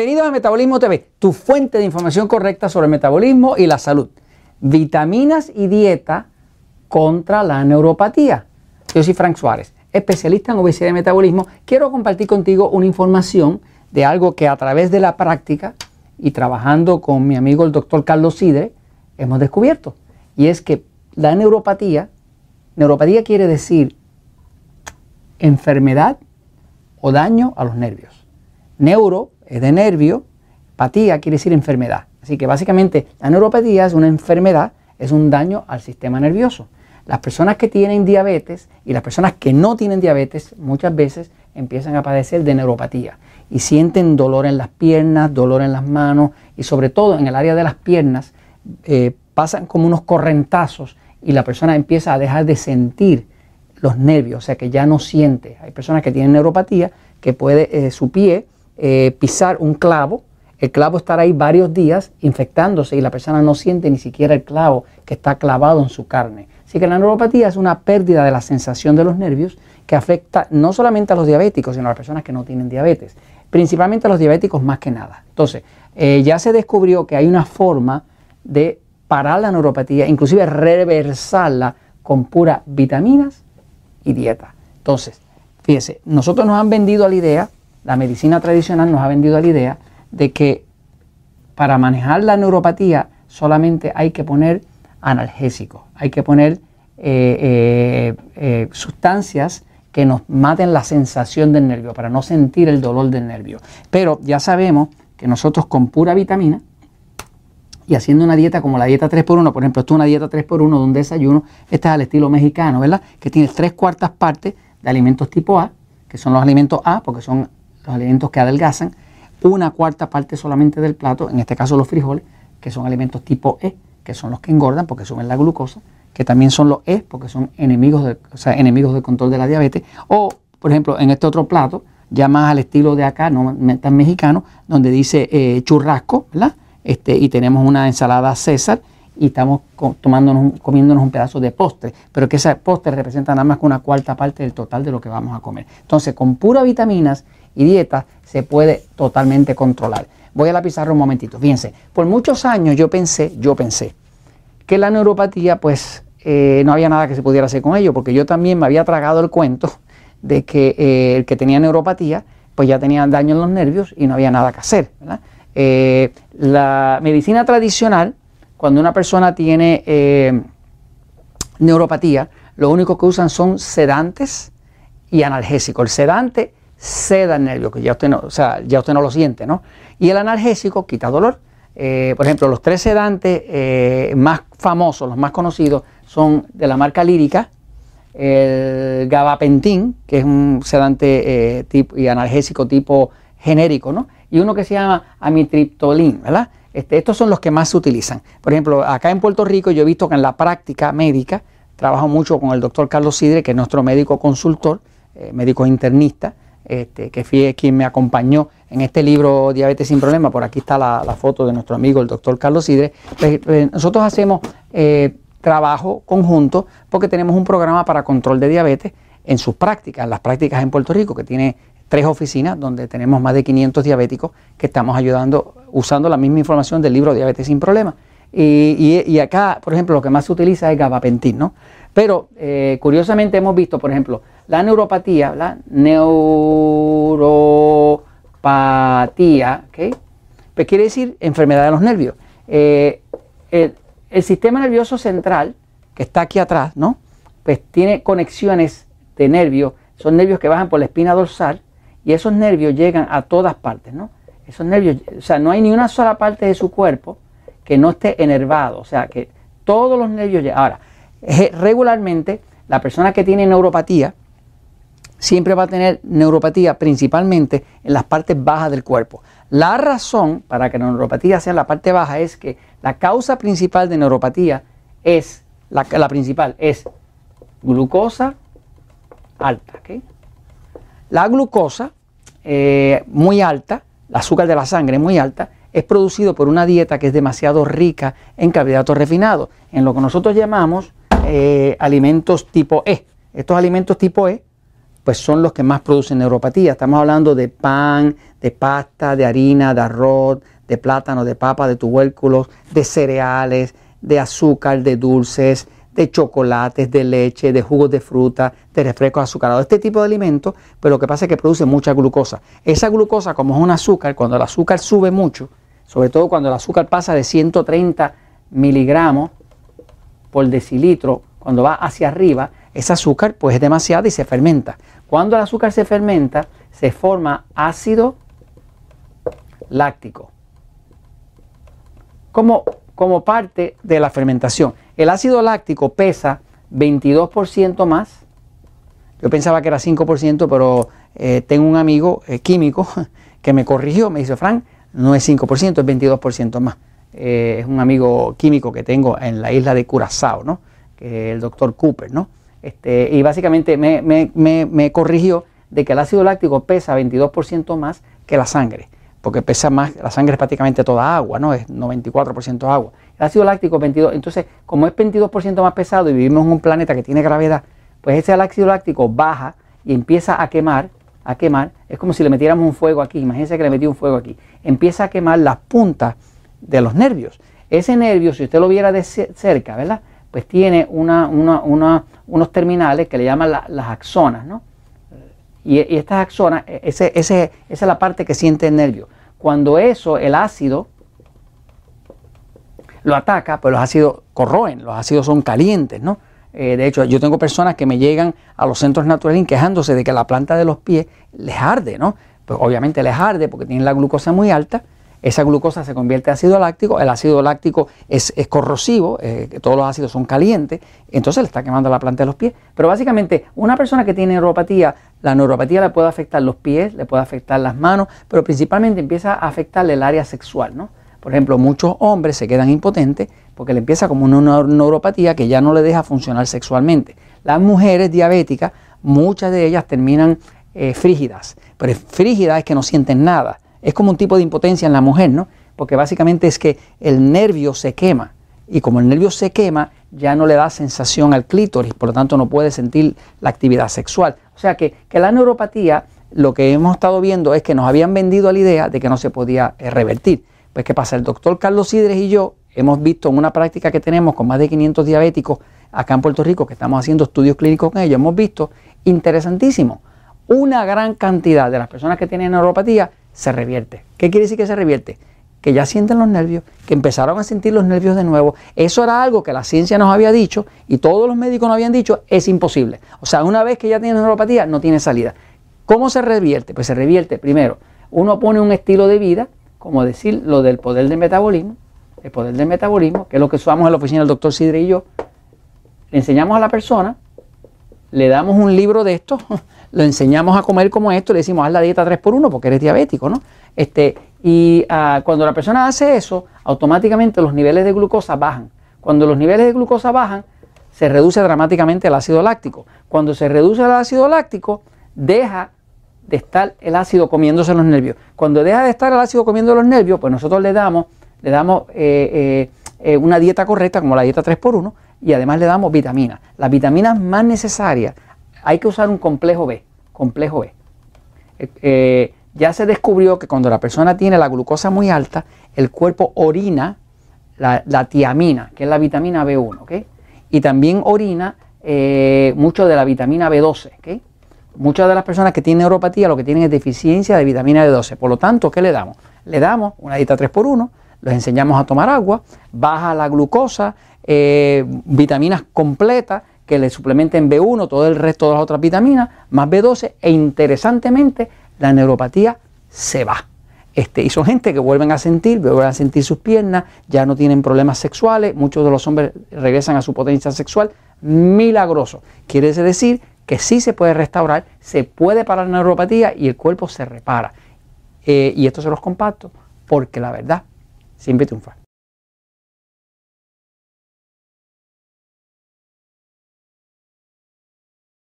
Bienvenidos a Metabolismo TV, tu fuente de información correcta sobre el metabolismo y la salud. Vitaminas y dieta contra la neuropatía. Yo soy Frank Suárez, especialista en obesidad y metabolismo. Quiero compartir contigo una información de algo que a través de la práctica y trabajando con mi amigo el doctor Carlos Sidre hemos descubierto. Y es que la neuropatía, neuropatía quiere decir enfermedad o daño a los nervios. Neuro de nervio, patía quiere decir enfermedad. Así que básicamente la neuropatía es una enfermedad, es un daño al sistema nervioso. Las personas que tienen diabetes y las personas que no tienen diabetes muchas veces empiezan a padecer de neuropatía y sienten dolor en las piernas, dolor en las manos y sobre todo en el área de las piernas eh, pasan como unos correntazos y la persona empieza a dejar de sentir los nervios, o sea que ya no siente. Hay personas que tienen neuropatía que puede eh, su pie eh, pisar un clavo, el clavo estará ahí varios días infectándose y la persona no siente ni siquiera el clavo que está clavado en su carne. Así que la neuropatía es una pérdida de la sensación de los nervios que afecta no solamente a los diabéticos, sino a las personas que no tienen diabetes, principalmente a los diabéticos más que nada. Entonces, eh, ya se descubrió que hay una forma de parar la neuropatía, inclusive reversarla con puras vitaminas y dieta. Entonces, fíjese, nosotros nos han vendido la idea la medicina tradicional nos ha vendido la idea de que para manejar la neuropatía solamente hay que poner analgésicos, hay que poner eh, eh, eh, sustancias que nos maten la sensación del nervio, para no sentir el dolor del nervio. Pero ya sabemos que nosotros con pura vitamina y haciendo una dieta como la dieta 3x1, por ejemplo, esto es una dieta 3x1 de un desayuno, este es al estilo mexicano, ¿verdad? Que tiene tres cuartas partes de alimentos tipo A, que son los alimentos A, porque son alimentos que adelgazan, una cuarta parte solamente del plato, en este caso los frijoles, que son alimentos tipo E, que son los que engordan porque suben la glucosa, que también son los E porque son enemigos, de, o sea, enemigos del control de la diabetes, o por ejemplo en este otro plato, ya más al estilo de acá, no tan mexicano, donde dice eh, churrasco, ¿verdad? Este, y tenemos una ensalada César y estamos comiéndonos un pedazo de postre, pero que ese postre representa nada más que una cuarta parte del total de lo que vamos a comer. Entonces, con puras vitaminas y dieta se puede totalmente controlar. Voy a la pizarra un momentito. Fíjense, por muchos años yo pensé, yo pensé que la neuropatía, pues eh, no había nada que se pudiera hacer con ello, porque yo también me había tragado el cuento de que eh, el que tenía neuropatía, pues ya tenía daño en los nervios y no había nada que hacer. Eh, la medicina tradicional, cuando una persona tiene neuropatía, lo único que usan son sedantes y analgésicos. El sedante seda el nervio, que ya usted no, o sea, ya usted no lo siente, ¿no? Y el analgésico quita dolor. Eh, por ejemplo, los tres sedantes eh, más famosos, los más conocidos, son de la marca lírica, el gabapentin, que es un sedante eh, tipo, y analgésico tipo genérico, ¿no? Y uno que se llama amitriptolin, ¿verdad? Este, estos son los que más se utilizan. Por ejemplo, acá en Puerto Rico yo he visto que en la práctica médica trabajo mucho con el doctor Carlos Sidre, que es nuestro médico consultor, médico internista, este, que fue quien me acompañó en este libro Diabetes sin Problema. Por aquí está la, foto de nuestro amigo, el doctor Carlos Sidre. Pues, pues, nosotros hacemos eh, trabajo conjunto porque tenemos un programa para control de diabetes en sus prácticas, en las prácticas en Puerto Rico, que tiene tres oficinas donde tenemos más de 500 diabéticos que estamos ayudando usando la misma información del libro Diabetes sin Problema. Y, acá, por ejemplo, lo que más se utiliza es gabapentin, ¿no? Pero eh, curiosamente hemos visto, por ejemplo, la neuropatía, la neuropatía, ¿ok? Pues quiere decir enfermedad de los nervios. Eh, el, sistema nervioso central, que está aquí atrás, ¿no? Pues tiene conexiones de nervios, son nervios que bajan por la espina dorsal y esos nervios llegan a todas partes, ¿no? Esos nervios, o sea, no hay ni una sola parte de su cuerpo que no esté enervado, o sea, que todos los nervios llegan. Ahora, regularmente la persona que tiene neuropatía, siempre va a tener neuropatía principalmente en las partes bajas del cuerpo. La razón para que la neuropatía sea en la parte baja es que la causa principal de neuropatía es, la, principal es glucosa alta. La glucosa eh, muy alta, el azúcar de la sangre muy alta, es producido por una dieta que es demasiado rica en carbohidratos refinados, en lo que nosotros llamamos eh, alimentos tipo E. Estos alimentos tipo E pues son los que más producen neuropatía. Estamos hablando de pan, de pasta, de harina, de arroz, de plátano, de papa, de tubérculos, de cereales, de azúcar, de dulces, de chocolates, de leche, de jugos de fruta, de refrescos azucarados, este tipo de alimentos, pero lo que pasa es que produce mucha glucosa. Esa glucosa, como es un azúcar, cuando el azúcar sube mucho, sobre todo cuando el azúcar pasa de 130 miligramos por decilitro, cuando va hacia arriba, ese azúcar pues es demasiado y se fermenta. Cuando el azúcar se fermenta, se forma ácido láctico. Como, como parte de la fermentación. El ácido láctico pesa 22% más. Yo pensaba que era 5%, pero eh, tengo un amigo eh, químico que me corrigió, me dice, Frank, no es 5%, es 22% más. Eh, es un amigo químico que tengo en la isla de Curazao, ¿no? El doctor Cooper, ¿no? Este, y básicamente me, me, corrigió de que el ácido láctico pesa 22% más que la sangre, porque pesa más, la sangre es prácticamente toda agua, ¿no? Es 94% agua. El ácido láctico es 22, entonces como es 22% más pesado y vivimos en un planeta que tiene gravedad, pues ese ácido láctico baja y empieza a quemar, a quemar, es como si le metiéramos un fuego aquí, imagínense que le metí un fuego aquí, empieza a quemar las puntas de los nervios. Ese nervio, si usted lo viera de cerca, ¿verdad? Pues tiene unos terminales que le llaman las axonas, ¿no? Y, estas axonas, e, esa es la parte que siente el nervio. Cuando eso, el ácido, lo ataca, pues los ácidos corroen, los ácidos son calientes, ¿no? Eh, de hecho, yo tengo personas que me llegan a los centros naturales quejándose de que la planta de los pies les arde, ¿no? Pues obviamente les arde porque tienen la glucosa muy alta esa glucosa se convierte en ácido láctico, el ácido láctico es, corrosivo, eh, todos los ácidos son calientes, entonces le está quemando la planta de los pies. Pero básicamente una persona que tiene neuropatía, la neuropatía le puede afectar los pies, le puede afectar las manos, pero principalmente empieza a afectarle el área sexual, ¿no? Por ejemplo, muchos hombres se quedan impotentes porque le empieza como una neuropatía que ya no le deja funcionar sexualmente. Las mujeres diabéticas, muchas de ellas terminan eh, frígidas, pero frígidas es que no sienten nada es como un tipo de impotencia en la mujer, ¿no? Porque básicamente es que el nervio se quema y como el nervio se quema, ya no le da sensación al clítoris, por lo tanto no puede sentir la actividad sexual. O sea que, la neuropatía, lo que hemos estado viendo es que nos habían vendido la idea de que no se podía eh, revertir. Pues ¿qué pasa? El doctor Carlos Sidres y yo hemos visto en una práctica que tenemos con más de 500 diabéticos acá en Puerto Rico, que estamos haciendo estudios clínicos con ellos, hemos visto interesantísimo. Una gran cantidad de las personas que tienen neuropatía se revierte. ¿Qué quiere decir que se revierte? Que ya sienten los nervios, que empezaron a sentir los nervios de nuevo. Eso era algo que la ciencia nos había dicho y todos los médicos nos habían dicho, es imposible. O sea, una vez que ya tiene neuropatía, no tiene salida. ¿Cómo se revierte? Pues se revierte primero. Uno pone un estilo de vida, como decir lo del poder del metabolismo, el poder del metabolismo, que es lo que usamos en la oficina del doctor Sidre y yo. Le enseñamos a la persona, le damos un libro de esto, lo enseñamos a comer como esto, le decimos haz la dieta 3x1 porque eres diabético, ¿no? Este, y ah, cuando la persona hace eso, automáticamente los niveles de glucosa bajan. Cuando los niveles de glucosa bajan, se reduce dramáticamente el ácido láctico. Cuando se reduce el ácido láctico, deja de estar el ácido comiéndose los nervios. Cuando deja de estar el ácido comiendo los nervios, pues nosotros le damos, le damos eh, eh, eh, una dieta correcta, como la dieta 3x1, y además le damos vitaminas. Las vitaminas más necesarias hay que usar un complejo B. Complejo B. Eh, eh, ya se descubrió que cuando la persona tiene la glucosa muy alta, el cuerpo orina la, tiamina, que es la vitamina B1, ¿ok? Y también orina eh, mucho de la vitamina B12, ¿ok? Muchas de las personas que tienen neuropatía lo que tienen es deficiencia de vitamina B12. Por lo tanto, ¿qué le damos? Le damos una dieta 3x1, los enseñamos a tomar agua, baja la glucosa, vitaminas completas que le suplementen B1, todo el resto de las otras vitaminas, más B12 e interesantemente la neuropatía se va. Este, y son gente que vuelven a sentir, vuelven a sentir sus piernas, ya no tienen problemas sexuales, muchos de los hombres regresan a su potencia sexual, milagroso. Quiere decir que sí se puede restaurar, se puede parar la neuropatía y el cuerpo se repara. Eh, y esto se los comparto porque la verdad siempre triunfa.